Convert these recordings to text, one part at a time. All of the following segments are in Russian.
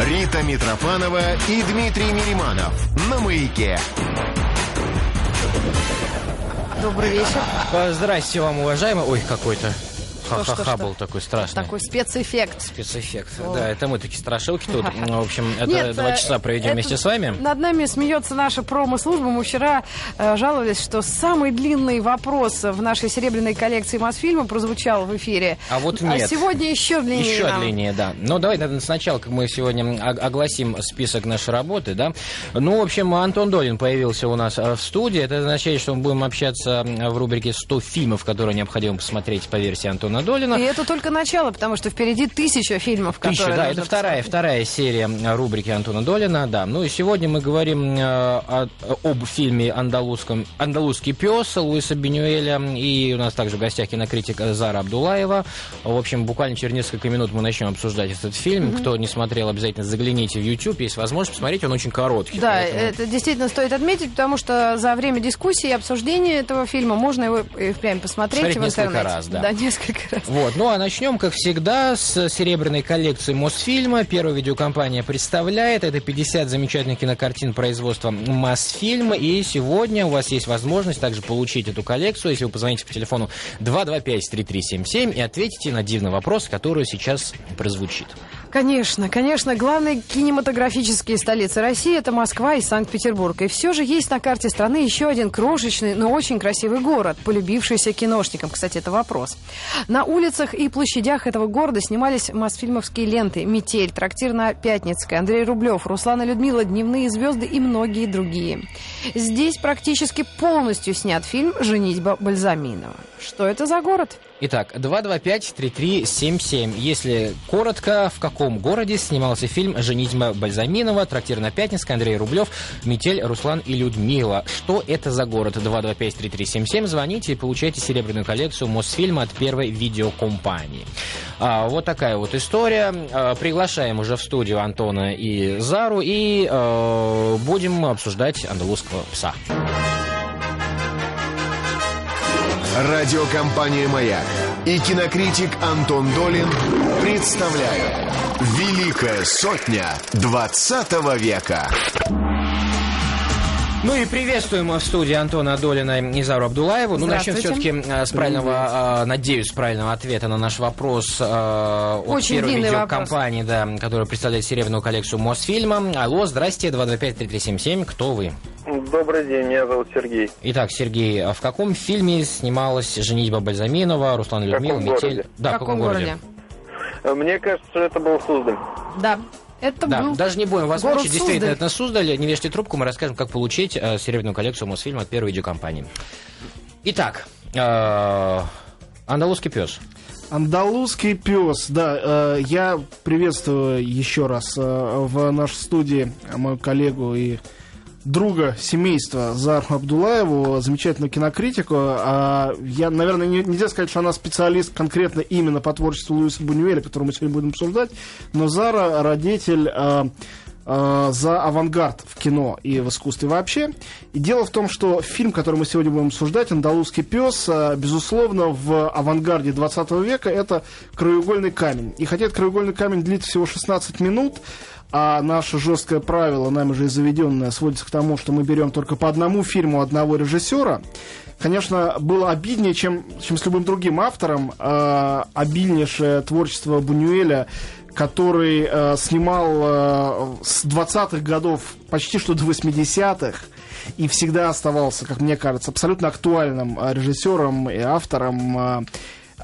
Рита Митрофанова и Дмитрий Мириманов на «Маяке». Добрый вечер. Здрасте вам, уважаемый. Ой, какой-то ха-ха-ха был такой страшный. Такой спецэффект. Спецэффект. О. Да, это мы такие страшилки тут. Ну, В общем, это Нет, два э, часа проведем это вместе с вами. Над нами смеется наша промо-служба. Мы вчера э, жаловались, что самый длинный вопрос в нашей серебряной коллекции Мосфильма прозвучал в эфире. А вот нет. А сегодня еще длиннее. Еще нам. длиннее, да. Ну, давай наверное, сначала, как мы сегодня огласим список нашей работы, да. Ну, в общем, Антон Долин появился у нас э, в студии. Это означает, что мы будем общаться в рубрике «100 фильмов, которые необходимо посмотреть по версии Антона Долина». И это только начало, потому что впереди тысяча фильмов, Тысяча, которые да, нужно это вторая, посмотреть. вторая серия рубрики Антона Долина, да. Ну и сегодня мы говорим э, о- об фильме «Андалузском, «Андалузский пес» Луиса Бенюэля. И у нас также в гостях кинокритик Зара Абдулаева. В общем, буквально через несколько минут мы начнем обсуждать этот фильм. Кто не смотрел, обязательно загляните в YouTube. Есть возможность посмотреть, он очень короткий. Да, поэтому- это действительно стоит отметить, потому что за время дискуссии и обсуждения этого фильма можно его и впрямь посмотреть Смотреть в несколько интернете. раз, да. Да, несколько раз. Вот, ну а начнем, как всегда, с серебряной коллекции Мосфильма. Первая видеокомпания представляет. Это 50 замечательных кинокартин производства Мосфильма. И сегодня у вас есть возможность также получить эту коллекцию, если вы позвоните по телефону 225-3377 и ответите на дивный вопрос, который сейчас прозвучит. Конечно, конечно, главные кинематографические столицы России это Москва и Санкт-Петербург. И все же есть на карте страны еще один крошечный, но очень красивый город, полюбившийся киношникам. Кстати, это вопрос. На улицах и площадях этого города снимались мосфильмовские ленты «Метель», «Трактир на Пятницкой», Андрей Рублев, Руслан и Людмила, «Дневные звезды» и многие другие. Здесь практически полностью снят фильм «Женитьба Бальзаминова». Что это за город? Итак, 225-3377. Если коротко, в каком городе снимался фильм «Женитьба Бальзаминова», «Трактир на Пятницкой», Андрей Рублев, «Метель», Руслан и Людмила. Что это за город? 225-3377. Звоните и получайте серебряную коллекцию Мосфильма от первой видеокомпании. А, вот такая вот история. А, приглашаем уже в студию Антона и Зару и э, будем обсуждать андалузского пса. Радиокомпания «Маяк» и кинокритик Антон Долин представляют «Великая сотня 20 века». Ну и приветствуем в студии Антона Долина и Зару Абдулаеву. Ну, начнем все-таки с правильного, э, надеюсь, с правильного ответа на наш вопрос э, от Очень первой видеокомпании, да, которая представляет серебряную коллекцию Мосфильма. Алло, здрасте, 225-3377, кто вы? Добрый день, меня зовут Сергей. Итак, Сергей, а в каком фильме снималась «Женитьба Бальзаминова», Руслан В Людмила, каком Метель? городе? Да, в каком городе? Э, Мне кажется, что это был Суздаль. Да, это Да, был даже не будем вас мучить. Действительно, это Суздаль. Не вешайте трубку, мы расскажем, как получить э, серебряную коллекцию Мосфильма от первой видеокомпании. Итак, э, «Андалузский пес». Андалузский пес, да, э, я приветствую еще раз э, в нашей студии мою коллегу и друга семейства Зару Абдулаеву, замечательную кинокритику. А я, наверное, не- нельзя сказать, что она специалист конкретно именно по творчеству Луиса Бунюэля, который мы сегодня будем обсуждать, но Зара родитель э, э, за авангард в кино и в искусстве вообще. И дело в том, что фильм, который мы сегодня будем обсуждать, «Андалузский пес», э, безусловно, в авангарде 20 века это «Краеугольный камень». И хотя этот «Краеугольный камень» длится всего 16 минут, а наше жесткое правило, нами же и заведенное, сводится к тому, что мы берем только по одному фильму одного режиссера, конечно, было обиднее, чем, чем с любым другим автором, э, обильнейшее творчество Бунюэля, который э, снимал э, с 20-х годов почти что до 80-х, и всегда оставался, как мне кажется, абсолютно актуальным э, режиссером и автором. э,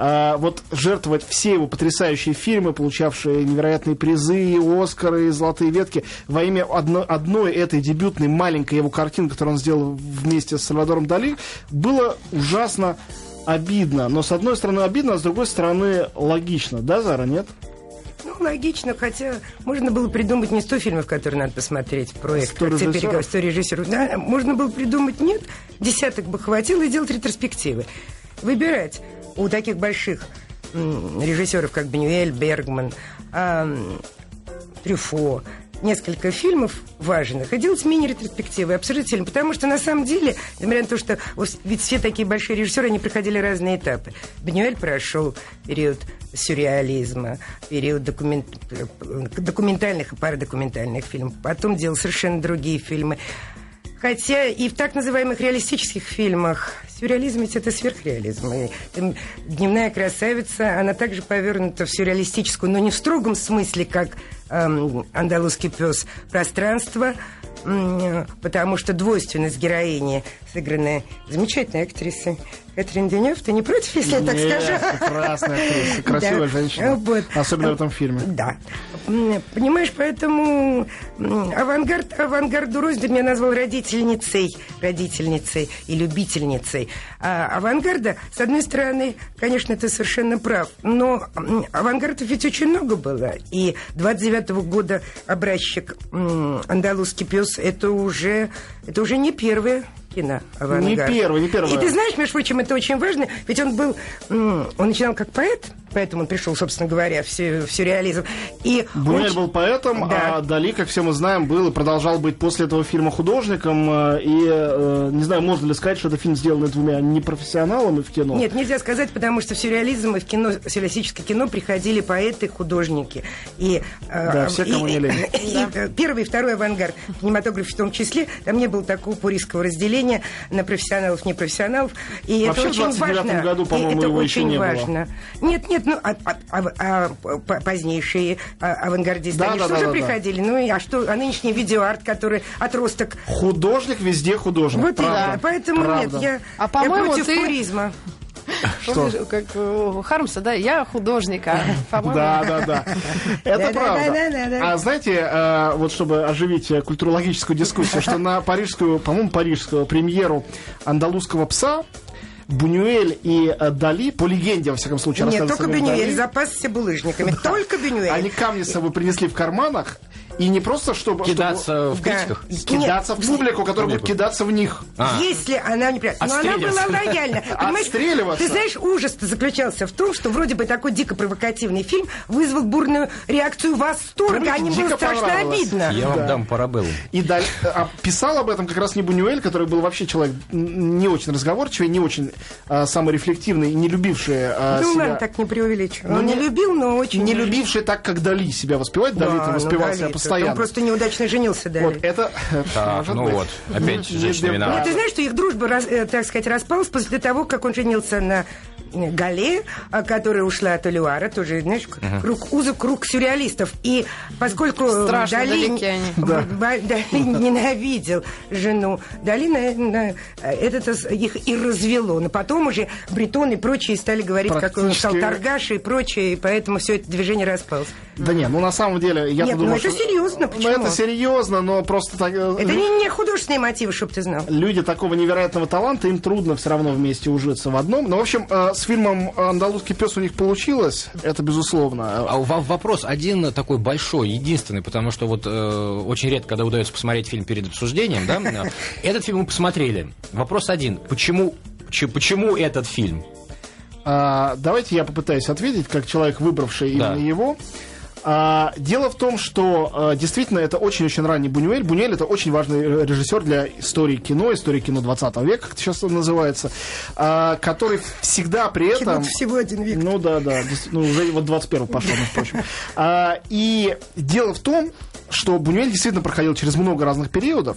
а, вот жертвовать все его потрясающие фильмы, получавшие невероятные призы, Оскары, Золотые ветки, во имя одно- одной этой дебютной маленькой его картины, которую он сделал вместе с Сальвадором Дали, было ужасно обидно. Но с одной стороны обидно, а с другой стороны логично. Да, Зара, нет? Ну, логично, хотя можно было придумать не 100 фильмов, которые надо посмотреть, проект 100 «Акция режиссеров? переговоров», 100 режиссеров. Да, можно было придумать, нет, десяток бы хватило и делать ретроспективы. Выбирать у таких больших режиссеров, как Бенюэль, Бергман, Трюфо, несколько фильмов важных и делать мини-ретроспективы, фильм. Потому что, на самом деле, несмотря на то, что ведь все такие большие режиссеры, они проходили разные этапы. Бенюэль прошел период сюрреализма, период документ... документальных и парадокументальных фильмов. Потом делал совершенно другие фильмы. Хотя и в так называемых реалистических фильмах. Сюрреализм ведь это сверхреализм. И, эм, «Дневная красавица», она также повернута в сюрреалистическую, но не в строгом смысле, как эм, «Андалузский пес» пространство, м, потому что двойственность героини, сыгранная замечательной актрисой Катрин Денев, ты не против, если я так Нет, скажу? прекрасная актриса, красивая Да. женщина. Вот. Особенно в этом фильме. Да. Понимаешь, поэтому авангард, авангарду Рось меня назвал родительницей, родительницей и любительницей. А авангарда, с одной стороны, конечно, ты совершенно прав, но авангардов ведь очень много было. И 29 года образчик «Андалузский пес» это уже, это уже не первое кино авангард. Не первый, не первый. И ты знаешь, между прочим, это очень важно, ведь он был, он начинал как поэт, поэтому он пришел, собственно говоря, в, сю- в сюрреализм. И Бунюэль очень- был поэтом, Да. а Дали, как все мы знаем, был и продолжал быть после этого фильма художником. э, И э, не знаю, можно ли сказать, что это фильм сделанный двумя непрофессионалами в кино. Нет, нельзя сказать, потому что в сюрреализм и в кино, в сюрреалистическое кино приходили поэты, художники. И, э, Да, все, кому и- не лень. и, э, первый и второй авангард в кинематографе в том числе, там не было такого пурийского разделения на профессионалов, непрофессионалов. И Вообще это в очень 29-м важно. году, И по-моему, это его еще очень не было. важно. Нет, нет, ну, а, а- а- а позднейшие а, авангардисты, Да, они да, же да, тоже да, да. приходили. Ну, и, а что, а нынешний видеоарт, который отросток Художник везде художник. вот правда. именно. Поэтому Правда. нет, я, А, я против ты- пуризма. Помнишь, как у Хармса, да, я художник, а, по-моему, Да, да, да. Это правда. А знаете, э, вот чтобы оживить э, культурологическую дискуссию, что на парижскую, по-моему, парижскую премьеру «Андалузского пса» Бунюэль и э, Дали, по легенде, во всяком случае, Нет, только Дали, запасся булыжниками. Только Бенюэль. Они камни с собой принесли в карманах, и не просто чтобы... Кидаться в Да. критиках? чтобы кидаться в публику, которая будет кидаться в них. А. Если она не... Но она была лояльна. Отстреливаться. Ты знаешь, ужас заключался в том, что вроде бы такой дико провокативный фильм вызвал бурную реакцию восторга. А дико было страшно обидно. Я вам Да. дам парабеллу. И Даль- а писал об этом как раз не Бунюэль, который был вообще человек не очень разговорчивый, не очень а, саморефлективный, не любивший а, Ну себя... ладно, так не преувеличивай. Ну, Он не не- любил, но очень... не любивший так, как Дали себя воспевать. Дали Да, ну, воспевал себя постоянно. Он просто неудачно женился, Дали. Вот это Так, ну быть. вот, опять женщина виновата. Ну, ты знаешь, что их дружба, э, так сказать, распалась после того, как он женился на э, Гале, а, которая ушла от Элюара, тоже, знаешь, круг, узок круг сюрреалистов. И поскольку э, Страшно Дали, они. Дали ненавидел жену, Дали на- на- это их и развело. Но потом уже Бретон и прочие стали говорить, какой он стал торгаш и прочее, и поэтому все это движение распалось. Да нет, ну на самом деле, я Нет, ну думаю, это что- серьезно, Ну почему? это серьезно, но просто так... э, Это не, не художественные мотивы, чтобы ты знал. Люди такого невероятного таланта, им трудно все равно вместе ужиться в одном. Но, в общем, э, с фильмом «Андалузский пес» у них получилось, это безусловно. А у вас вопрос один такой большой, единственный, потому что вот э, очень редко, когда удается посмотреть фильм перед обсуждением, да, э, этот фильм мы посмотрели. Вопрос один, почему, ч- почему этот фильм? А, давайте я попытаюсь ответить, как человек, выбравший Да. именно его. А, дело в том, что а, действительно это очень-очень ранний Бунюэль. Бунюэль это очень важный ре- режиссер для истории кино, истории кино 20 века, как сейчас называется, а, который всегда при этом... Кино всего один век. Ну да, да, ну уже вот 21 пошел, между прочим. А, и дело в том, что Бунюэль действительно проходил через много разных периодов.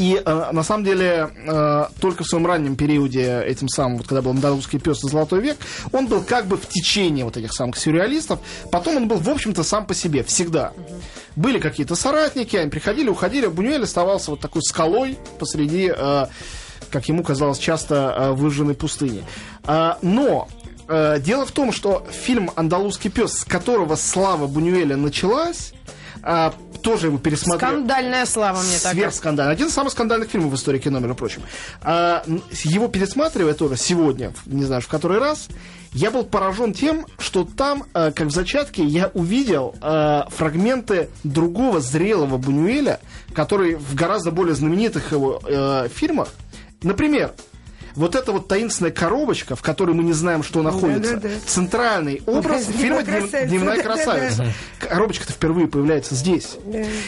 И э, на самом деле э, только в своем раннем периоде, этим самым, вот когда был андалузский пес и золотой век, он был как бы в течение вот этих самых сюрреалистов. Потом он был, в общем-то, сам по себе, всегда. Были какие-то соратники, они приходили, уходили, Бунюэль оставался вот такой скалой посреди, э, как ему казалось, часто э, выжженной пустыни. А, но э, дело в том, что фильм «Андалузский пес», с которого слава Бунюэля началась, а, тоже его пересмотрел. Скандальная слава мне так. Сверхскандальный. Один из самых скандальных фильмов в истории кино, между прочим. А, его пересматривая тоже сегодня, не знаю, в который раз, я был поражен тем, что там, э, как в зачатке, я увидел э, фрагменты другого зрелого Бунюэля, который в гораздо более знаменитых его э, фильмах. Например, вот эта вот таинственная коробочка, в которой мы не знаем, что находится, да, да. центральный образ Дневная фильма «Днев- красавица». «Дневная Да, да, красавица». Коробочка-то впервые появляется здесь.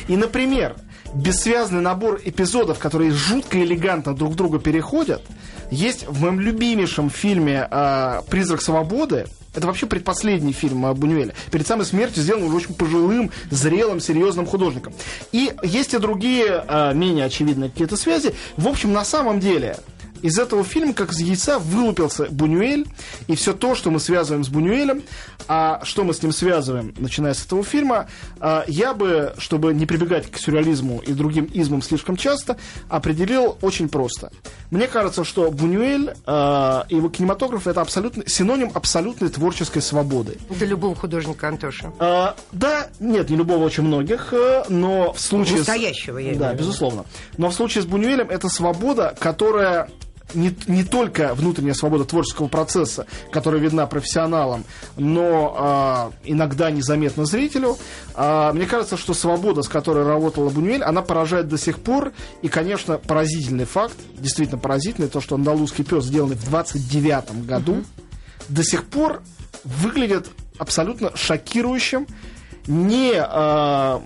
И, например, бессвязный набор эпизодов, которые жутко элегантно друг друга переходят, есть в моем любимейшем фильме а, «Призрак свободы». Это вообще предпоследний фильм Бунюэля. Перед самой смертью сделан уже очень пожилым, зрелым, серьезным художником. И есть и другие, а, менее очевидные какие-то связи. В общем, на самом деле, из этого фильма, как из яйца, вылупился Бунюэль, и все то, что мы связываем с Бунюэлем, а что мы с ним связываем, начиная с этого фильма, а, я бы, чтобы не прибегать к сюрреализму и другим измам слишком часто, определил очень просто. Мне кажется, что Бунюэль а, и его кинематограф это абсолютно синоним абсолютной творческой свободы. Для любого художника, Антоша. А, да, нет, не любого, очень многих, э, но в случае... с- Настоящего, я имею Да, безусловно. Но в случае с Бунюэлем это свобода, которая не, не только внутренняя свобода творческого процесса, которая видна профессионалам, но а, иногда незаметна зрителю. А, мне кажется, что свобода, с которой работала Бунюэль, она поражает до сих пор. И, конечно, поразительный факт, действительно поразительный, то, что «Андалузский пес», сделанный в 29 году, до сих пор выглядит абсолютно шокирующим, не а,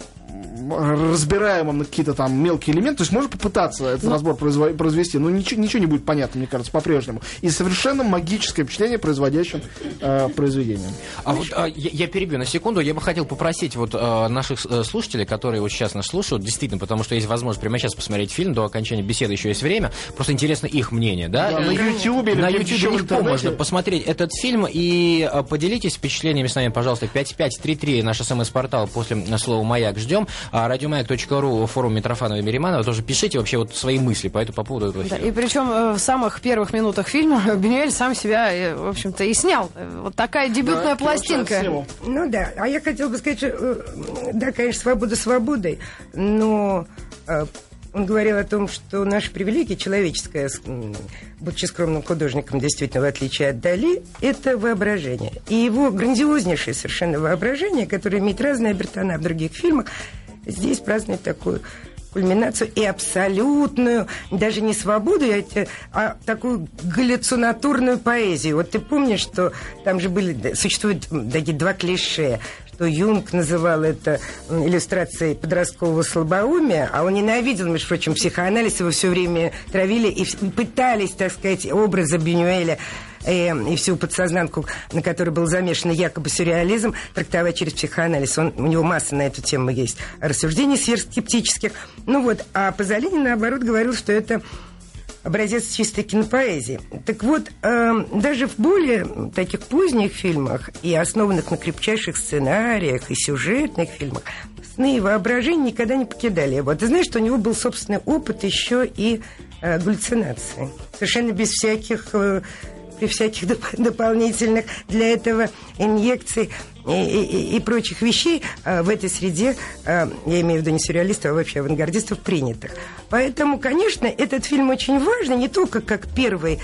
разбираемым на какие-то там мелкие элементы. То есть можно попытаться этот разбор произво- произвести, но ничего, ничего не будет понятно, мне кажется, по-прежнему. И совершенно магическое впечатление производящим э, произведением. А вот а, я, я перебью на секунду. Я бы хотел попросить вот а, наших э, слушателей, которые вот сейчас нас слушают, действительно, потому что есть возможность прямо сейчас посмотреть фильм, до окончания беседы еще есть время. Просто интересно их мнение, да? Да, на Э, Ютьюбе или на YouTube легко можно посмотреть этот фильм и а, поделитесь впечатлениями с нами, пожалуйста. 5533 наш смс-портал после слова «Маяк» ждем. А радиомаяк.ру, форум Митрофанова и Мериманова. Тоже пишите вообще вот свои мысли по, этому, по поводу этого Да, фильма. и причем э, в самых первых минутах фильма Бенюэль сам себя, э, в общем-то, и снял. Э, Вот такая дебютная Да, пластинка. Ну да, а я хотела бы сказать, что, да, конечно, свобода свободой, но он говорил о том, что наша привилегия человеческая, будучи скромным художником, действительно, в отличие от Дали, это воображение. И его грандиознейшее совершенно воображение, которое имеет разные обертона в других фильмах, здесь празднует такую кульминацию и абсолютную, даже не свободу, а такую галлюцинатурную поэзию. Вот ты помнишь, что там же были, существуют такие два клише, что Юнг называл это иллюстрацией подросткового слабоумия, а он ненавидел, между прочим, психоанализ, его все время травили и пытались, так сказать, образа Бенюэля э, и всю подсознанку, на которой был замешан якобы сюрреализм, трактовать через психоанализ. Он, у него масса на эту тему есть рассуждений сверхскептических. Ну вот, а Пазолини, наоборот, говорил, что это образец чистой кинопоэзии. Так вот, э, даже в более таких поздних фильмах и основанных на крепчайших сценариях и сюжетных фильмах сны и воображение никогда не покидали его. Ты знаешь, что у него был собственный опыт еще и э, галлюцинации. Совершенно без всяких... э, при всяких доп- дополнительных для этого инъекций и, и- прочих вещей а, в этой среде, а, я имею в виду не сюрреалистов, а вообще авангардистов принятых. Поэтому, конечно, этот фильм очень важный, не только как первый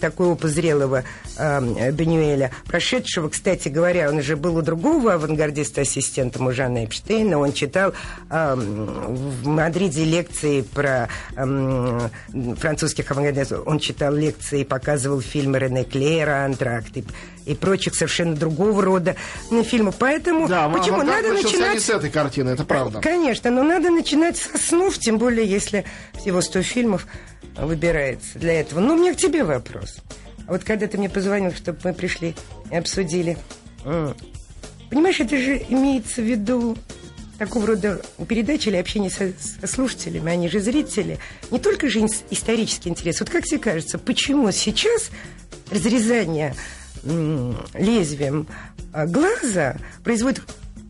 такой опыт зрелого а, Бенюэля, прошедшего, кстати говоря, он же был у другого авангардиста ассистентом, у Жанна Эпштейна, он читал в Мадриде лекции про французских авангардистов, он читал лекции, показывал фильмы Рене Клера, Антракт и, прочих совершенно другого рода м, фильмов. Поэтому Да, почему авангард надо начинать... не с этой картины, это правда. Конечно, но надо начинать со снов, тем более, если всего 100 фильмов выбирается для этого. Но у меня к тебе вопрос. А вот когда ты мне позвонил, чтобы мы пришли и обсудили, м, понимаешь, это же имеется в виду такого рода передачи или общение со, со слушателями, они же зрители. Не только же ис- исторический интерес. Вот как тебе кажется, почему сейчас разрезание лезвием а, глаза производит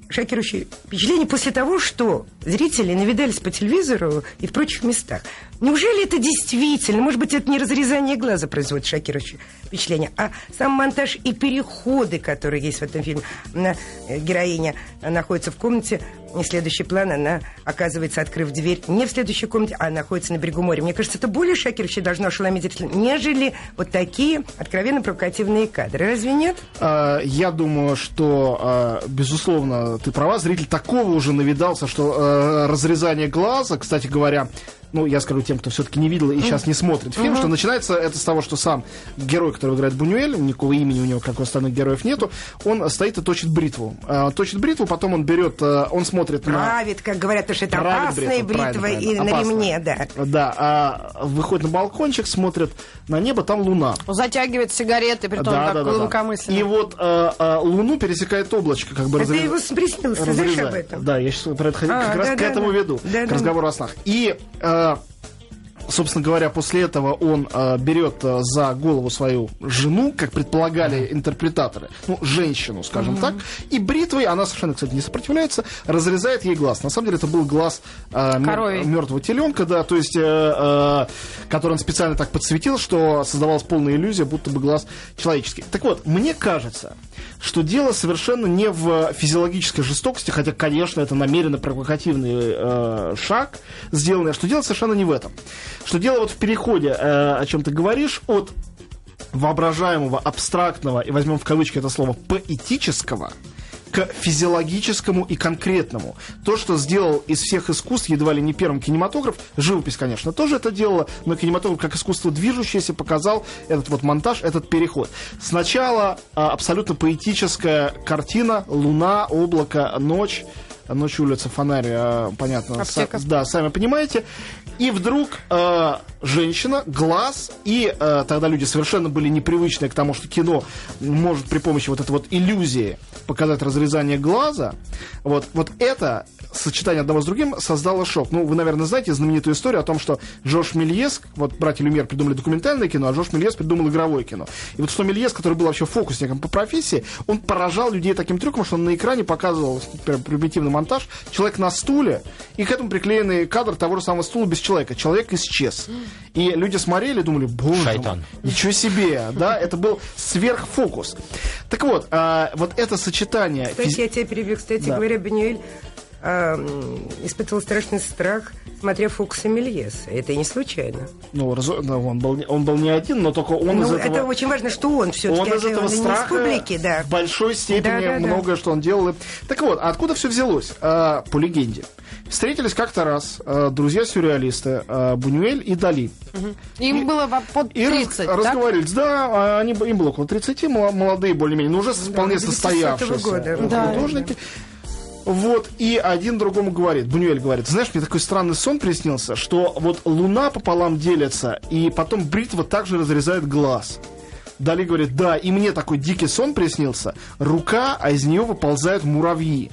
шокирующее впечатление после того, что зрители навидались по телевизору и в прочих местах. Неужели это действительно, может быть, это не разрезание глаза производит шокирующее впечатление, а сам монтаж и переходы, которые есть в этом фильме. Э, героиня э, находится в комнате, и следующий план, она оказывается, открыв дверь, не в следующей комнате, а находится на берегу моря. Мне кажется, это более шокирующе должно ошеломить зрителя, нежели вот такие откровенно провокативные кадры. Разве нет? А, Я думаю, что, а, безусловно, ты права, зритель такого уже навидался, что а, разрезание глаза, кстати говоря, ну, я скажу тем, кто все-таки не видел и сейчас не смотрит фильм, что начинается это с того, что сам герой, который играет Бунюэль, никакого имени у него, как у остальных героев, нету, он стоит и точит бритву. А, точит бритву, потом он берет, а, он смотрит на... Правит, как говорят, потому что это Правит опасная бритва, бритва правильно, и правильно, на опасная. ремне, да. Да, а выходит на балкончик, смотрит на небо, там луна. Затягивает сигареты, при том, как глубокомысленно. И вот а, а, луну пересекает облачко, как бы Это разрез- его знаешь разрезает. об этом? Да, я сейчас про это А, как раз да, к да, этому да. веду, Да, к да. разговору о снах. И, э, собственно говоря, после этого он э, берет э, за голову свою жену, как предполагали интерпретаторы, ну, женщину, скажем так, и бритвой, она совершенно, кстати, не сопротивляется, разрезает ей глаз. На самом деле это был глаз Коровий. мертвого теленка, да, то есть, э, э, который он специально так подсветил, что создавалась полная иллюзия, будто бы глаз человеческий. Так вот, мне кажется, что дело совершенно не в физиологической жестокости, хотя, конечно, это намеренно провокативный э, шаг сделанный, а что дело совершенно не в этом. Что дело вот в переходе, э, о чем ты говоришь, от воображаемого, абстрактного, и возьмем в кавычки это слово, поэтического, к физиологическому и конкретному. То, что сделал из всех искусств едва ли не первым кинематограф, живопись, конечно, тоже это делала, но кинематограф как искусство движущееся показал этот вот монтаж, этот переход. Сначала а, абсолютно поэтическая картина, луна, облако, ночь, ночью улица фонарь, а, понятно, са- да, сами понимаете. И вдруг э, женщина, глаз, и э, тогда люди совершенно были непривычны к тому, что кино может при помощи вот этой вот иллюзии показать разрезание глаза. Вот, вот это сочетание одного с другим создало шок. Ну, вы, наверное, знаете знаменитую историю о том, что Жош Мельес, вот братья Люмьер придумали документальное кино, а Жош Мельес придумал игровое кино. И вот что Мельес, который был вообще фокусником по профессии, он поражал людей таким трюком, что он на экране показывал например, примитивный монтаж, человек на стуле, и к этому приклеенный кадр того же самого стула без человека. Человек исчез. И люди смотрели и думали, боже Шайтан. мой, ничего себе, да, это был сверхфокус. Так вот, а, вот это сочетание... Кстати, я тебя перебью. Кстати Да. говоря, Бенюэль м, испытывал страшный страх, смотря «Фокусы Мельеса». Это и не случайно. Ну, разо- да, он, был, не- он был не один, но только он из Ну, этого... это очень важно, что он все-таки Он из этого из страха публики, да. в большой степени Да, да, да. многое, что он делал. И- Так вот, а откуда все взялось? А, по легенде. Встретились как-то раз а, друзья-сюрреалисты а, Бунюэль и Дали. Им было во- под И раз- 30, так? разговаривались. Да, они, им было около 30, мало- молодые более-менее, но уже вполне 2010 состоявшиеся года. э, Да. художники. Вот, и один другому говорит, Бунюэль говорит, знаешь, мне такой странный сон приснился, что вот луна пополам делится, и потом бритва также разрезает глаз. Дали говорит, да, и мне такой дикий сон приснился, рука, а из нее выползают муравьи.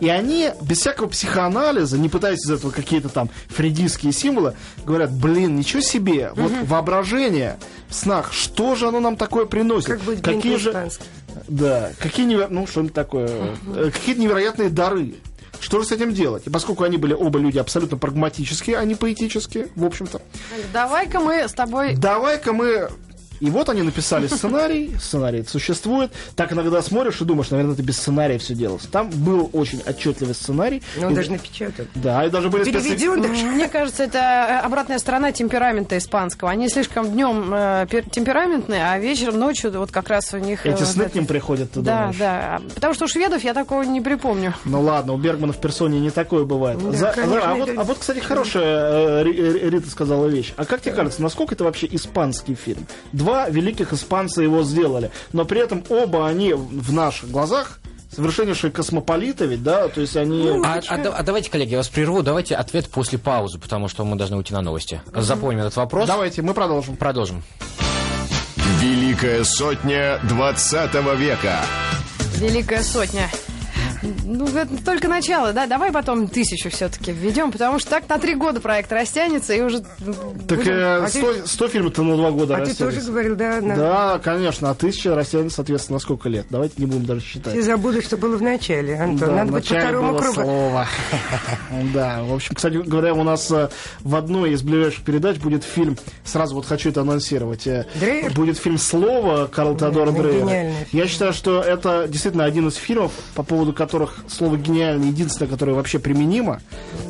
И они, без всякого психоанализа, не пытаясь из этого какие-то там фрейдистские символы, говорят, блин, ничего себе, вот воображение в снах, что же оно нам такое приносит? Как блин какие же? Да, какие неверо- ну что-нибудь такое, э, какие-то невероятные дары. Что же с этим делать? И поскольку они были оба люди абсолютно прагматические, а не поэтические, в общем-то, Давай-ка мы с тобой... давай-ка мы... И вот они написали сценарий, сценарий существует. Так иногда смотришь и думаешь, наверное, это без сценария все делалось. Там был очень отчетливый сценарий. Но он И- даже напечатан. Да, и даже были специ- Переведен даже. Мне кажется, это обратная сторона темперамента испанского. Они слишком днем э, пер- темпераментные, а вечером, ночью вот как раз у них... э, Эти вот сны это- к ним приходят, ты Да, думаешь? да. Потому что у шведов я такого не припомню. Ну ладно, у Бергмана в персоне не такое бывает. Да, За- конечно, а, вот, это- а вот, кстати, хорошая э, Ри- Ри- Рита сказала вещь. А как тебе кажется, насколько это вообще испанский фильм? Два великих испанца его сделали, но при этом оба они в наших глазах совершеннейшие космополиты ведь, да, то есть они... А, а да- а давайте, коллеги, я вас прерву, давайте ответ после паузы, потому что мы должны уйти на новости. Запомним этот вопрос. Давайте, мы продолжим. Продолжим. Великая сотня 20 века. Великая сотня. Ну, это только начало, да? Давай потом тысячу все-таки введем, потому что так на три года проект растянется, и уже... Так будем- э, А ты- 100, 100 фильмов-то на два года А ты тоже говорил, да, на- Да, конечно, а тысяча растянется, соответственно, на сколько лет? Давайте не будем даже считать. Все забудут, что было в начале, Антон. Да, Надо быть по второму было кругу. слово. Да, в общем, кстати говоря, у нас э, в одной из ближайших передач будет фильм, сразу вот хочу это анонсировать, э, Дрейер? будет фильм «Слово» Карл Теодора Дрейера. Я считаю, что это действительно один из фильмов, по поводу которых слово «гениальный» единственное, которое вообще применимо.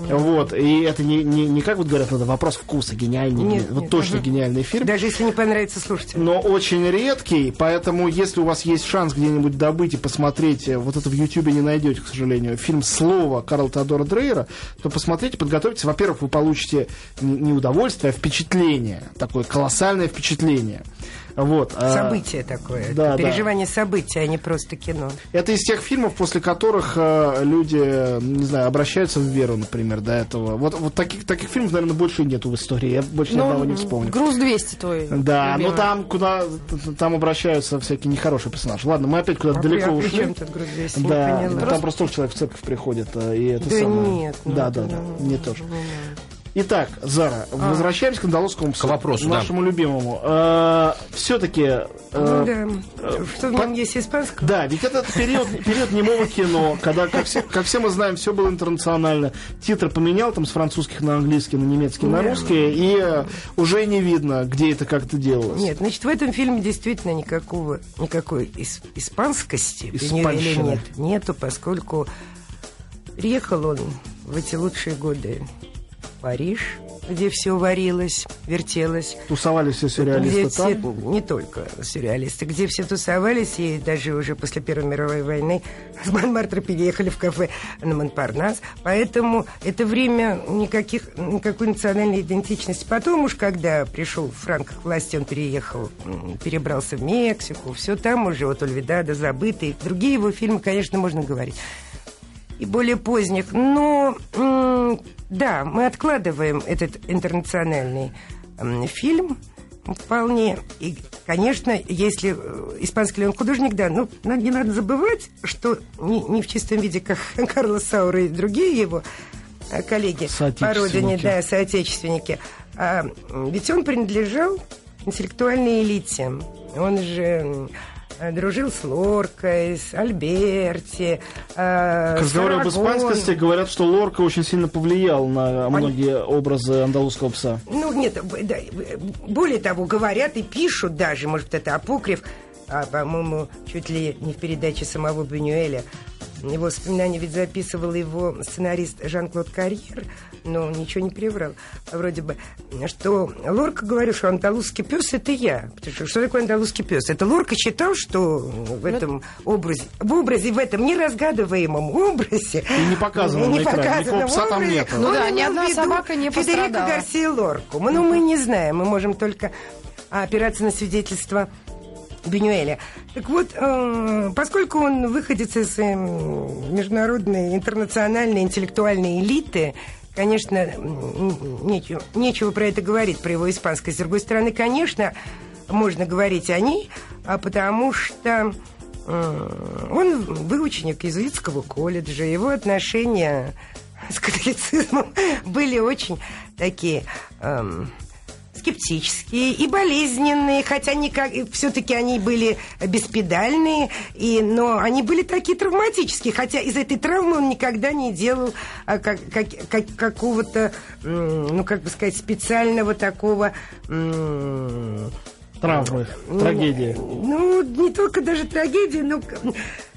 Вот, и это не, не, не как вот говорят, это вопрос вкуса, гениальный, Нет, вот нет, точно ага. гениальный фильм. Даже если не понравится слушателю. но очень редкий, поэтому если у вас есть шанс где-нибудь добыть и посмотреть, э, вот это в Ютубе не найдете, к сожалению, фильм «Слово» Карла Теодора Дрейера, то посмотрите, подготовьтесь. Во-первых, вы получите не удовольствие, а впечатление, такое колоссальное впечатление. Вот. а, Событие такое. да, переживание события, а не просто кино. Это из тех фильмов, после которых э, люди, не знаю, обращаются в веру, например, до этого. Вот, вот таких, таких фильмов, наверное, больше нету в истории. Я больше ни одного не вспомню. Груз 200 твой. Да, любимый. но там куда там обращаются всякие нехорошие персонажи. Ладно, мы опять куда-то А далеко а ушли. чем тут груз 200? Не Да, там просто тоже человек в церковь приходит, э, и это Да самое. нет, ну да, да, да, ну, не тоже. Итак, Зара, возвращаемся к Андалузскому псу. К вопросу, да. нашему любимому. Все-таки Ну да. Что нем есть испанского? да, ведь это период, период немого кино, когда, как все, как все мы знаем, все было интернационально. Титр поменял там с французских на английский, на немецкий, на русский, и э, уже не видно, где это как-то делалось. Нет, значит, в этом фильме действительно никакого, никакой ис- испанскости или нет, нету, поскольку приехал он в эти лучшие годы Париж, где все варилось, вертелось. Тусовались все сюрреалисты где все, там. не только сюрреалисты, где все тусовались, и даже уже после Первой мировой войны с Монмартра переехали в кафе на Монпарнас. Поэтому это время никаких, никакой национальной идентичности. Потом уж, когда пришел Франко к власти, он переехал, перебрался в Мексику, все там уже, вот Ольвидада, забытый. Другие его фильмы, конечно, можно говорить и более поздних. Но да, мы откладываем этот интернациональный фильм вполне. И, конечно, если э, испанский ли он художник, да, ну, на- не надо забывать, что не, не в чистом виде, как Карлос Саура и другие его э, коллеги по родине, да, соотечественники, а, ведь он принадлежал интеллектуальной элите. Он же дружил с Лоркой, с Альберти, э, К разговору об испанскости говорят, что Лорка очень сильно повлиял на многие образы андалузского пса. Ну, нет, б- да, б- более того, говорят и пишут даже, может, это апокриф, а, по-моему, чуть ли не в передаче самого Бенюэля. Его воспоминания ведь записывал его сценарист Жан-Клод Карьер, но ничего не приврал. Вроде бы, что Лорка говорил, что андалузский пес это я. Потому что, что такое андалузский пес? Это Лорка считал, что в этом образе, в образе, в этом неразгадываемом образе... И не показано на экране, показанном пса там нету. Ну он да, ни одна собака не Федерико пострадала. Гарсия Лорку. Мы, ну, мы не знаем, мы можем только опираться на свидетельства Бенюэля. Так вот, э, поскольку он выходит из э, международной, интернациональной, интеллектуальной элиты, конечно, нечего, нечего про это говорить, про его испанскость. С другой стороны, конечно, можно говорить о ней, а потому что э, он выученик иезуитского колледжа, его отношения с католицизмом были очень такие... эм, скептические и болезненные, хотя все-таки они были беспедальные, и, но они были такие травматические, хотя из этой травмы он никогда не делал а, как, как- как- какого-то, ну, как бы сказать, специального такого... Травмы, трагедии. ну, не только даже трагедия, но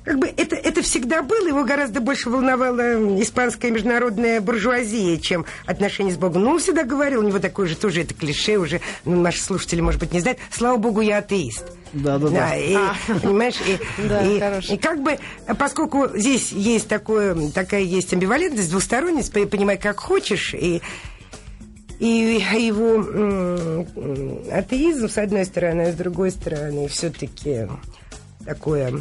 как бы это, это всегда было, его гораздо больше волновала испанская международная буржуазия, чем отношения с Богом. Ну, он всегда говорил, у него такое же тоже это клише уже, ну, наши слушатели, может быть, не знают, слава Богу, я атеист. Да, да, да. и, понимаешь, и, Да, и- и как бы, поскольку здесь есть такое, такая есть амбивалентность, двусторонность, по- понимай, как хочешь, и и его атеизм, с одной стороны, а с другой стороны, все-таки такое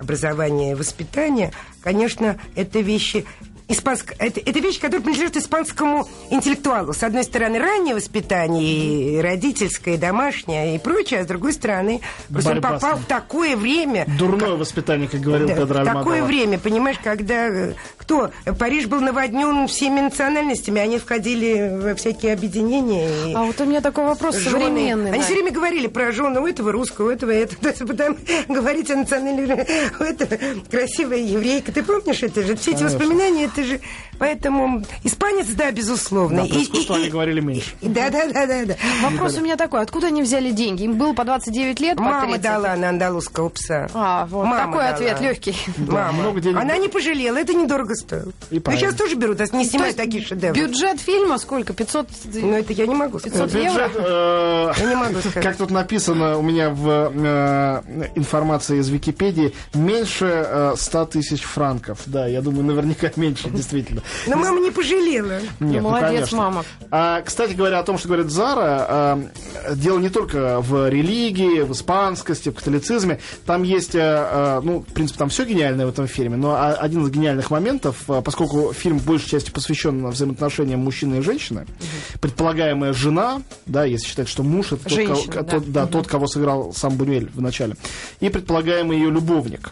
образование и воспитание, конечно, это вещи... Испанск... Это, это вещь, которая принадлежит испанскому интеллектуалу. С одной стороны, раннее воспитание, и родительское, и домашнее, и прочее, а с другой стороны, просто он попал в такое время, Дурное воспитание, как говорил да, Педро такое время, понимаешь, когда э, кто? Париж был наводнен всеми национальностями, они входили во всякие объединения. и А вот у меня такой вопрос жены. современный. Они Надь. все время говорили про жену у этого русского, у этого это. То есть потом говорить о национальной у этого красивая еврейка. Ты помнишь это же? Все эти Конечно. воспоминания, это же Поэтому испанец, да, безусловно. Да, про искусство они говорили меньше. Да, да, да, да, да. Вопрос у меня такой, откуда они взяли деньги? Им было по 29 лет, по Мама 30. дала на андалузского пса. А, вот Мама такой дала. ответ легкий. Мама. много денег. Она не пожалела, это недорого стоило. И ну, сейчас тоже берут, а не снимают такие шедевры. Бюджет фильма сколько? 500? Но это я не могу сказать. 500 евро? Бюджет, э, Я не могу сказать. Как тут написано у меня в э, информации из Википедии, меньше э, 100 тысяч франков. Да, я думаю, наверняка меньше, действительно. Но мама не пожалела. Нет, Ну, молодец, конечно. мама. А, кстати говоря, о том, что говорит Зара, а, дело не только в религии, в испанскости, в католицизме. Там есть, а, а, ну, в принципе, там все гениальное в этом фильме, но а, один из гениальных моментов, а, поскольку фильм в большей части посвящен взаимоотношениям мужчины и женщины, предполагаемая жена, да, если считать, что муж это тот, Женщина, кого, да. тот, да, тот, кого сыграл сам Бунюэль в начале, и предполагаемый ее любовник.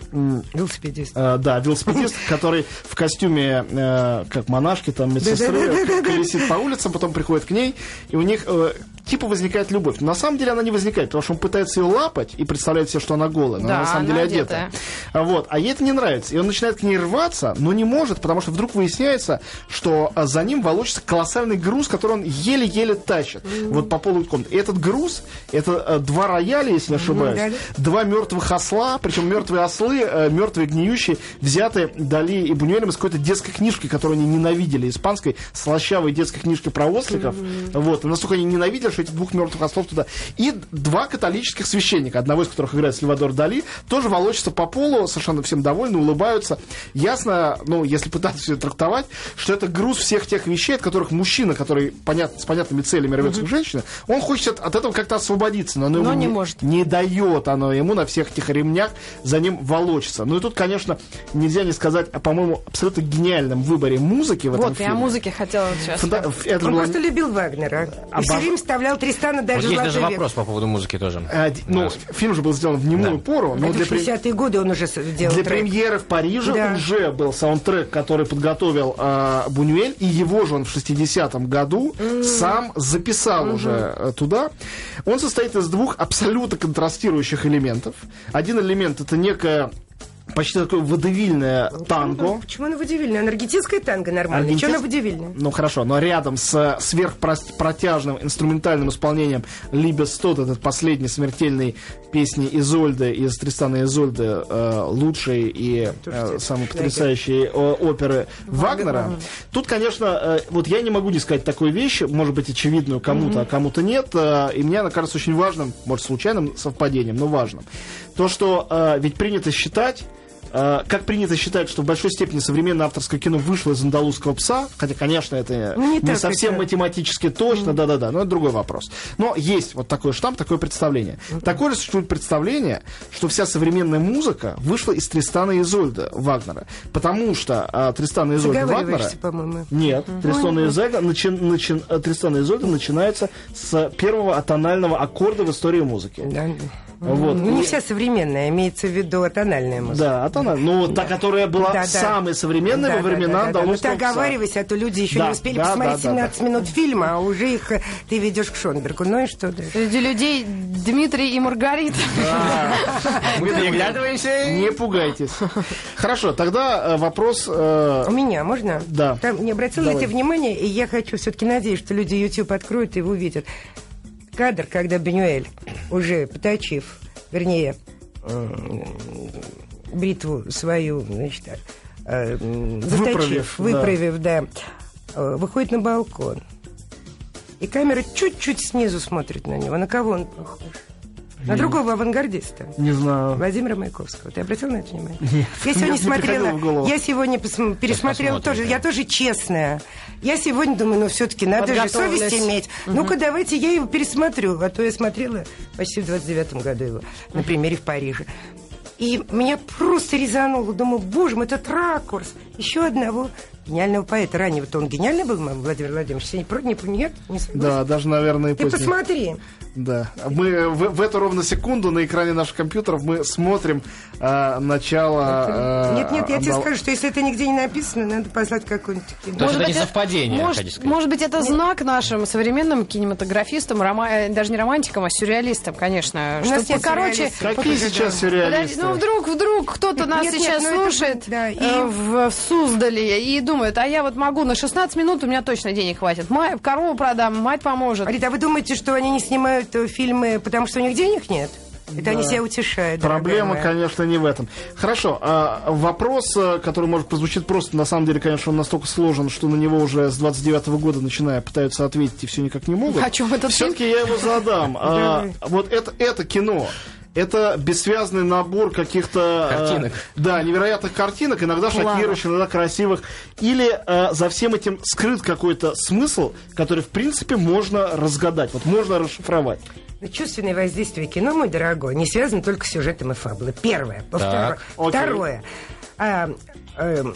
Велосипедист. Э, да, велосипедист, который в костюме, э, как монашки, там, медсестры, колесит по улицам, потом приходит к ней, и у них э, типа возникает любовь. Но на самом деле она не возникает, потому что он пытается ее лапать и представляет себе, что она голая, но Да, она на самом она деле одетая. одета. А Вот. А ей это не нравится. И он начинает к ней рваться, но не может, потому что вдруг выясняется, что а, за ним волочится колоссальный груз, который он еле-еле тащит. Вот по полу комнаты. И этот груз, это э, два рояля, если не ошибаюсь, да-да. два мертвых осла, причем мертвые ослы, э, мертвые гниющие, взяты Дали и Бунюэлем из какой-то детской книжки, которую они ненавидели, испанской, слащавой детской книжки про осликов. Вот. И настолько они ненавидели, что эти двух мертвых ослов туда. И два католических священника, одного из которых играет Сальвадор Дали, тоже волочатся по полу, совершенно всем довольны, улыбаются. Ясно, ну, если пытаться все это трактовать, что это груз всех тех вещей, от которых мужчина, который понят, с понятными целями рвется к женщине, он хочет от, от этого как-то освободиться, но, оно Но ему не может. не дает оно ему на всех этих ремнях за ним волочиться. Ну и тут, конечно, нельзя не сказать о, по-моему, абсолютно гениальном выборе музыки в этом Вот, я фильме. о музыке хотела сейчас. Фунда- Это Он была- просто любил Вагнера. И Обож- все время вставлял Тристана Вот даже есть в даже вопрос по поводу музыки тоже. д- ну, фильм же был сделан в немую пору, но Это для, в пре- 60-е годы он уже с- делал для трек. премьеры в Париже Да. уже был саундтрек, который подготовил э, Бунюэль, и его же он в 60-м году сам записал уже э, туда. Он состоит из двух абсолютно контрастирующих элементов. Один элемент это некая почти такое водевильное танго. Почему она водевильная? Аргентинская танго нормально. Аргентинс- Чего она водевильная? Ну хорошо, но рядом с сверхпротяжным инструментальным исполнением Либес Тот, этот последний смертельной песни Изольды из Тристана Изольды, э, лучшей и э, самой потрясающей э, оперы Вагнера. Тут, конечно, э, вот я не могу не сказать такой вещи, может быть, очевидную кому-то, а кому-то нет, э, и мне она кажется очень важным, может, случайным совпадением, но важным. То, что э, ведь принято считать, Как принято считать, что в большой степени современное авторское кино вышло из андалузского пса, хотя, конечно, это Ну, не не совсем это. математически точно, да-да-да, но это другой вопрос. Но есть вот такой штамп, такое представление. Такое же существует представление, что вся современная музыка вышла из Тристана и Изольды Вагнера, потому что а, Тристан и Изольда Вагнера... По-моему. Нет, Тристан и Изольда, начи- начи- э, Тристан и Изольда начинается с первого атонального аккорда в истории музыки. Да. Вот. Ну, не И- вся современная, имеется в виду атональная музыка. Да, атональная. Ну, та, которая была Да, да. самой современной Да, во да, времена да, да, да. Ну ты оговаривайся, а то люди еще Да, не успели да, посмотреть да, да, 17 минут фильма, а уже их э, ты ведешь к Шонбергу. Ну и что дальше? Среди людей Дмитрий и Маргарита. Мы переглядываемся. Не пугайтесь. Хорошо, тогда э, вопрос... э, У меня, можно? Да. Там не обратил Давай. ты внимание, и я хочу все-таки надеюсь, что люди YouTube откроют и увидят. Кадр, когда Бенюэль, уже поточив, вернее, м, бритву свою, значит, э, заточив, Выправив, да. выправив, да, э, выходит на балкон. И камера чуть-чуть снизу смотрит на него. На кого он похож? На другого авангардиста. Не знаю. Владимира Маяковского. Ты обратил на это внимание? Я Мне сегодня не смотрела, голову. я сегодня пересмотрела тоже, да. я тоже честная. Я сегодня думаю, ну все-таки надо же совесть иметь. Ну-ка давайте я его пересмотрю, а то я смотрела почти в 29-м году его на примере в Париже. И меня просто резануло. Думаю, боже мой, этот ракурс. Еще одного гениального поэта. Раннего-то он гениальный был, Владимир Владимирович? Не против? Не, нет? Не согласен? Да, даже, наверное, и Ты позднее. посмотри. Да. Мы в, в эту ровно секунду на экране наших компьютеров мы смотрим э, начало... э, Нет, нет, я тебе андал- скажу, что если это нигде не написано, надо послать какое-нибудь кино. То есть это не совпадение, может, может быть, это знак нашим современным кинематографистам, рома- э, даже не романтикам, а сюрреалистам, конечно. У нас Что нет покороче... Какие сейчас да. сюрреалисты? Подожди, ну вдруг, вдруг кто-то нас Нет, нет, сейчас ну это слушает да, э, и- в, в Суздале и думают, а я вот могу на 16 минут, у меня точно денег хватит. Ма- корову продам, мать поможет. Рита, а вы думаете, что они не снимают э, фильмы, потому что у них денег нет? Это они себя утешают. Проблема, моя. конечно, не в этом. Хорошо, а, вопрос, э, который, может, прозвучит просто, на самом деле, конечно, он настолько сложен, что на него уже с 29 года, начиная, пытаются ответить и все никак не могут. О чем этот? Все-таки я его задам. А, Вот это, это кино. Это бессвязный набор каких-то... э, Картинок. да, невероятных картинок, иногда Планов. шокирующих, иногда красивых. Или э, за всем этим скрыт какой-то смысл, который, в принципе, можно разгадать. Вот можно расшифровать. Но чувственное воздействие кино, мой дорогой, не связано только с сюжетом и фабулой. Первое. Во-вторых- окей. Второе. А, эм,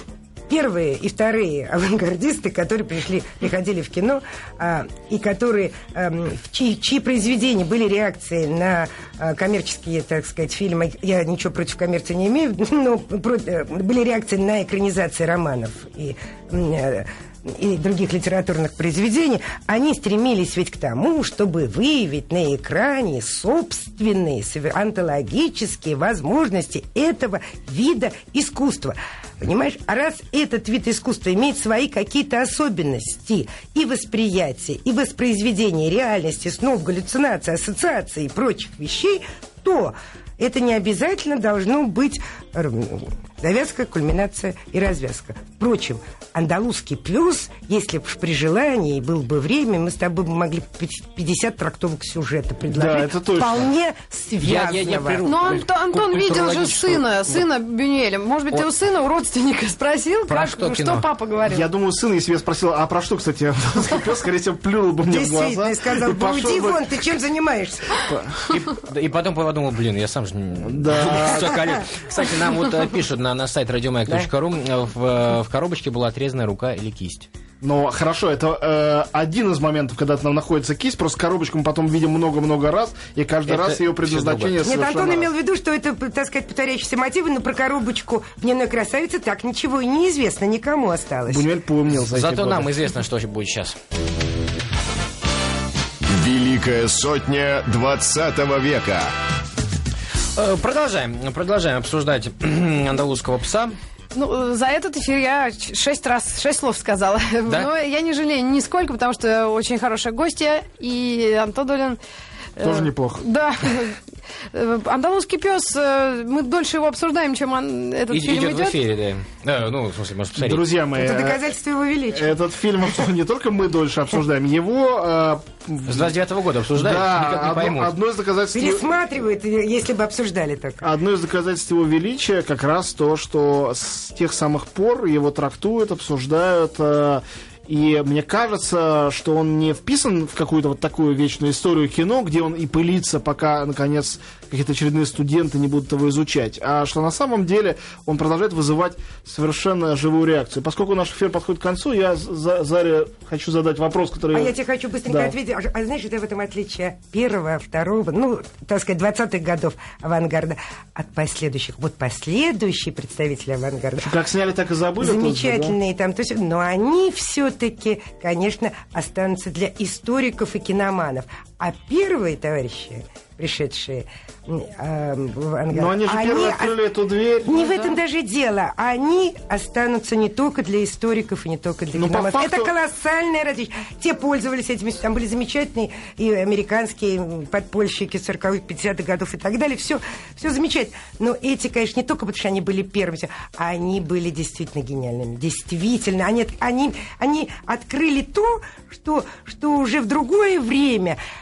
Первые и вторые авангардисты, которые пришли, приходили в кино, а, и которые, в чьи, чьи произведения были реакцией на а, коммерческие, так сказать, фильмы, я ничего против коммерции не имею, но про- э, были реакции на экранизации романов и э, и других литературных произведений, они стремились ведь к тому, чтобы выявить на экране собственные антологические возможности этого вида искусства. Понимаешь? А раз этот вид искусства имеет свои какие-то особенности и восприятия, и воспроизведения реальности, снов, галлюцинаций, ассоциаций и прочих вещей, то это не обязательно должно быть завязка, кульминация и развязка. Впрочем, андалузский пес, если бы при желании и было бы время, мы с тобой бы могли пи- 50 трактовок сюжета предложить. Да, это точно. Вполне Я- я- я связанного. прерву. Но Анто- Антон видел же сына, сына Бюнюэля. Может быть, ты у сына, у родственника спросил, Про как- что кино? папа говорил? Я думаю, сын, если бы я спросил, а про что, кстати, пес, скорее всего, плюнул бы мне в глаза. Действительно, и сказал, бы, уйди бы- вон, ты чем занимаешься? И, и потом подумал, блин, я сам же... Да. Кстати, нам вот э, пишут на, на сайт radiomag.ru, э, в, э, в коробочке была отрезанная рука или кисть. Но хорошо, это э, один из моментов, когда там находится кисть, просто коробочку мы потом видим много-много раз, и каждый Это раз ее предназначение Нет, совершенно Антон имел в виду, что это, так сказать, повторяющиеся мотивы, но про коробочку дневной красавицы так ничего и не известно, никому осталось. Бунюэль поумнел за эти Зато годы. нам известно, что будет сейчас. Великая сотня 20 века. Э, Продолжаем, продолжаем обсуждать андалузского пса. Ну, за этот эфир я шесть раз, шесть слов сказала. Да? Но я не жалею нисколько, потому что очень хорошая гостья. И Антон Долин... э, Тоже неплохо. Да. Э, Андалузский пес, э, мы дольше его обсуждаем, чем он- этот И- фильм идет в идет. эфире, да. Да, ну, в смысле, может, посмотреть. Друзья мои, Это э, доказательство его величия. этот фильм не только мы дольше обсуждаем, его... С 29 года обсуждают, никак да, не одно, поймут. одно из доказательств... Пересматривают, если бы обсуждали так. Одно из доказательств его величия как раз то, что с тех самых пор его трактуют, обсуждают. И мне кажется, что он не вписан в какую-то вот такую вечную историю кино, где он и пылится, пока, наконец, какие-то очередные студенты не будут его изучать. А что на самом деле он продолжает вызывать совершенно живую реакцию. Поскольку наш эфир подходит к концу, я за- Заре хочу задать вопрос, который... А я тебе хочу быстренько Да. ответить. А, а знаешь, это в этом отличие первого, второго, ну, так сказать, 20-х годов авангарда от последующих. Вот последующие представители авангарда. Как сняли, так и забыли. тут же, да? Замечательные там, то есть, но они все-таки, конечно, останутся для историков и киноманов. А первые товарищи, пришедшие а, в Но они же первые о- открыли эту дверь. не в этом даже дело. Они останутся не только для историков и не только для Ну, по киноманов. факту- Это колоссальное различие. Те пользовались этими, там были замечательные и американские подпольщики 40-х, 50-х годов и так далее. Все, все замечательно. Но эти, конечно, не только потому, что они были первыми, а они были действительно гениальными. Действительно. Они, они, они открыли то, что, что уже в другое время э,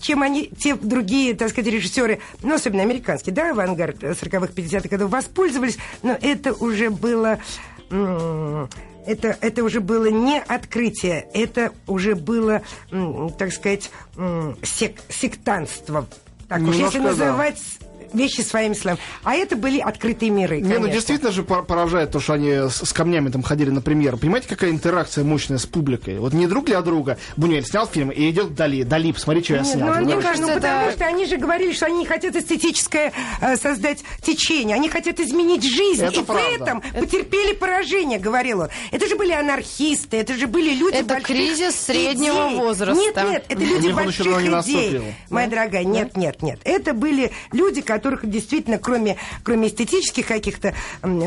чем они, те другие, так сказать, режиссеры, ну, особенно американские, да, авангард 40-х, 50-х годов, воспользовались, но это уже было... Это, это уже было не открытие, это уже было, так сказать, сек- сектантство. Так уж, если Немножко, да. Вещи своими словами. А это были открытые миры, Не, ну конечно. действительно же пор- поражает то, что они с, с камнями там ходили на премьеру. Понимаете, какая интеракция мощная с публикой? Вот не друг для друга. Бунюэль снял фильм и идет Дали. Дали, посмотри, что я Нет, снял. ну, мне кажется, ну, это- потому что они же говорили, что они хотят эстетическое э, создать течение, они хотят изменить жизнь, Это и правда. в этом потерпели поражение, говорил он. Это же были анархисты, это же были люди Это больших кризис среднего идей. возраста. Нет, нет, это люди больших идей, моя дорогая. Нет, нет, нет. Это были люди, которые которых действительно, кроме, кроме эстетических каких-то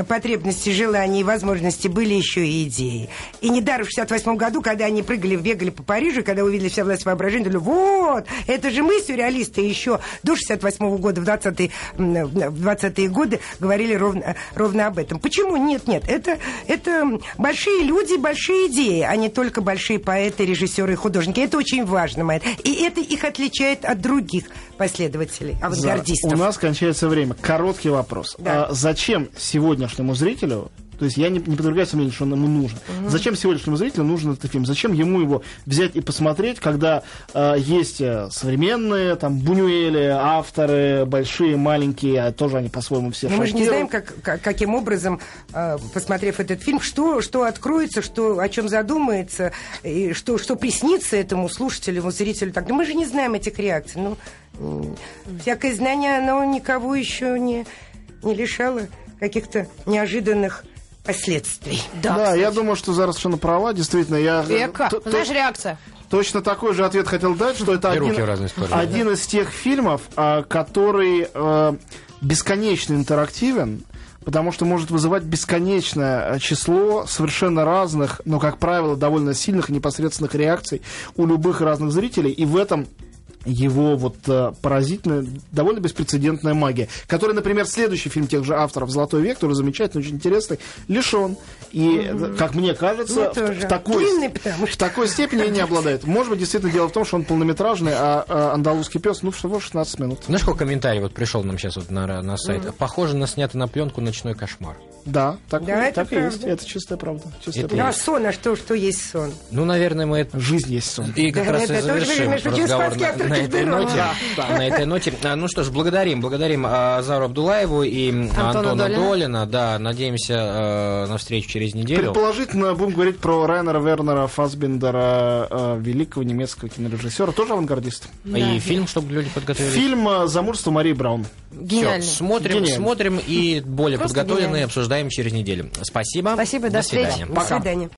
потребностей, желаний и возможностей, были еще и идеи. И недаром в 68 году, когда они прыгали, бегали по Парижу, когда увидели вся власть воображения, думали, вот, это же мы, сюрреалисты, еще до 68 года, в 20-е, м, в 20 годы говорили ровно, ровно об этом. Почему? Нет, нет, это, это большие люди, большие идеи, а не только большие поэты, режиссеры и художники. Это очень важно, Майя. И это их отличает от других последователей, авангардистов. У нас кончается время. Короткий вопрос. Да. А зачем сегодняшнему зрителю, то есть я не, не подвергаю сомнению, что он ему нужен. Зачем сегодняшнему зрителю нужен этот фильм? Зачем ему его взять и посмотреть, когда э, есть современные, там, Бунюэли, авторы, большие, маленькие, а тоже они по-своему все Но мы же не знаем, как, как- каким образом, э, посмотрев этот фильм, что, что откроется, что, о чем задумается, и что, что приснится этому слушателю, зрителю. Так, но мы же не знаем этих реакций. Ну, всякое знание, оно никого еще не, не лишало каких-то неожиданных последствий. Да, я думаю, что зараз совершенно права. Действительно, я... Века, т- т- знаешь, реакция. Точно такой же ответ хотел дать, что это один, один из тех фильмов, а, который э, бесконечно интерактивен, потому что может вызывать бесконечное э, число совершенно разных, но, как правило, довольно сильных и непосредственных реакций у любых разных зрителей, и в этом его вот э, поразительная, довольно беспрецедентная магия, которая, например, следующий фильм тех же авторов «Золотой век», который замечательный, очень интересный, лишен. И, э, как мне кажется, Мне в- в, такой, Длинный, потому в такой степени не обладает. Может быть, действительно дело в том, что он полнометражный, а, а андалузский пес, ну, всего 16 минут. Знаешь, какой комментарий вот пришел нам сейчас вот на, на сайт? Похоже на снятый на пленку «Ночной кошмар». Да, так, Да, это так и есть. правда. Это чистая правда. Чистая Это Ну, а правда. сон, а что, что есть сон? Ну, наверное, мы это Жизнь есть сон. И как Да, раз это и тоже, завершим прочим, разговор на, автор на этой ноте. Да, На этой ноте. А, Ну что ж, благодарим, благодарим а, Зару Абдулаеву и Антона Антона, Долина. Долина. Да, надеемся э, на встречу через неделю. Предположительно, будем говорить про Райнера Вернера Фасбендера, э, великого немецкого кинорежиссера, тоже авангардист. И фильм, чтобы люди подготовились. Фильм э, «Замужество Марии Браун». Гениально. Всё, смотрим, Гениально. смотрим и более Просто подготовленные гениально. Обсуждаем через неделю. Спасибо. Спасибо, до встречи. свидания. До свидания.